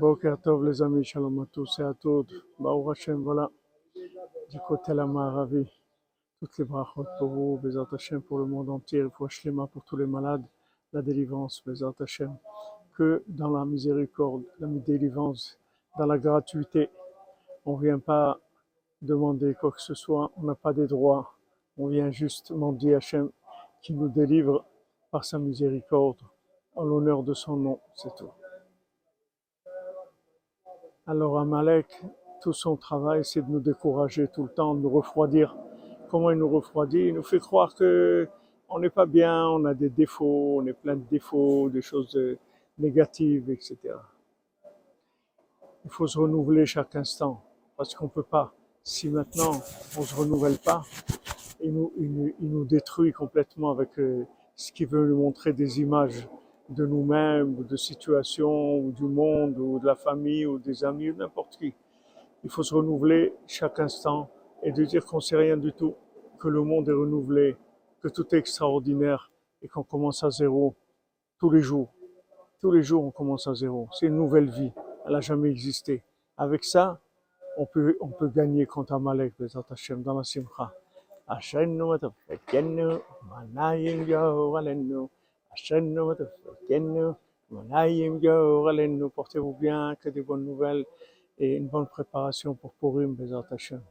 Tov les amis, shalom à tous et à toutes. Baruch Hashem, voilà, du côté la Maharavi, toutes les brachot pour vous, Bezat Hashem pour le monde entier, le Shlema pour tous les malades, la délivrance, Bezat Hashem, que dans la miséricorde, la délivrance, dans la gratuité. On ne vient pas demander quoi que ce soit, on n'a pas des droits, on vient juste demander Hashem qui nous délivre par sa miséricorde, en l'honneur de son nom, c'est tout. Alors Amalek, tout son travail, c'est de nous décourager tout le temps, de nous refroidir. Comment il nous refroidit? Il nous fait croire que on n'est pas bien, on a des défauts, on est plein de défauts, des choses négatives, etc. Il faut se renouveler chaque instant, parce qu'on ne peut pas. Si maintenant on ne se renouvelle pas, il nous, il nous, détruit complètement avec euh, ce qu'il veut nous montrer des images de nous-mêmes, ou de situations, ou du monde, ou de la famille, ou des amis, ou n'importe qui. Il faut se renouveler chaque instant et de dire qu'on sait rien du tout, que le monde est renouvelé, que tout est extraordinaire et qu'on commence à zéro tous les jours. Tous les jours, on commence à zéro. C'est une nouvelle vie. Elle n'a jamais existé. Avec ça, on peut, on peut gagner contre Amalek, dans la simcha. Portez-vous bien, que des bonnes nouvelles et une bonne préparation pour Purim, Bezat Hashem.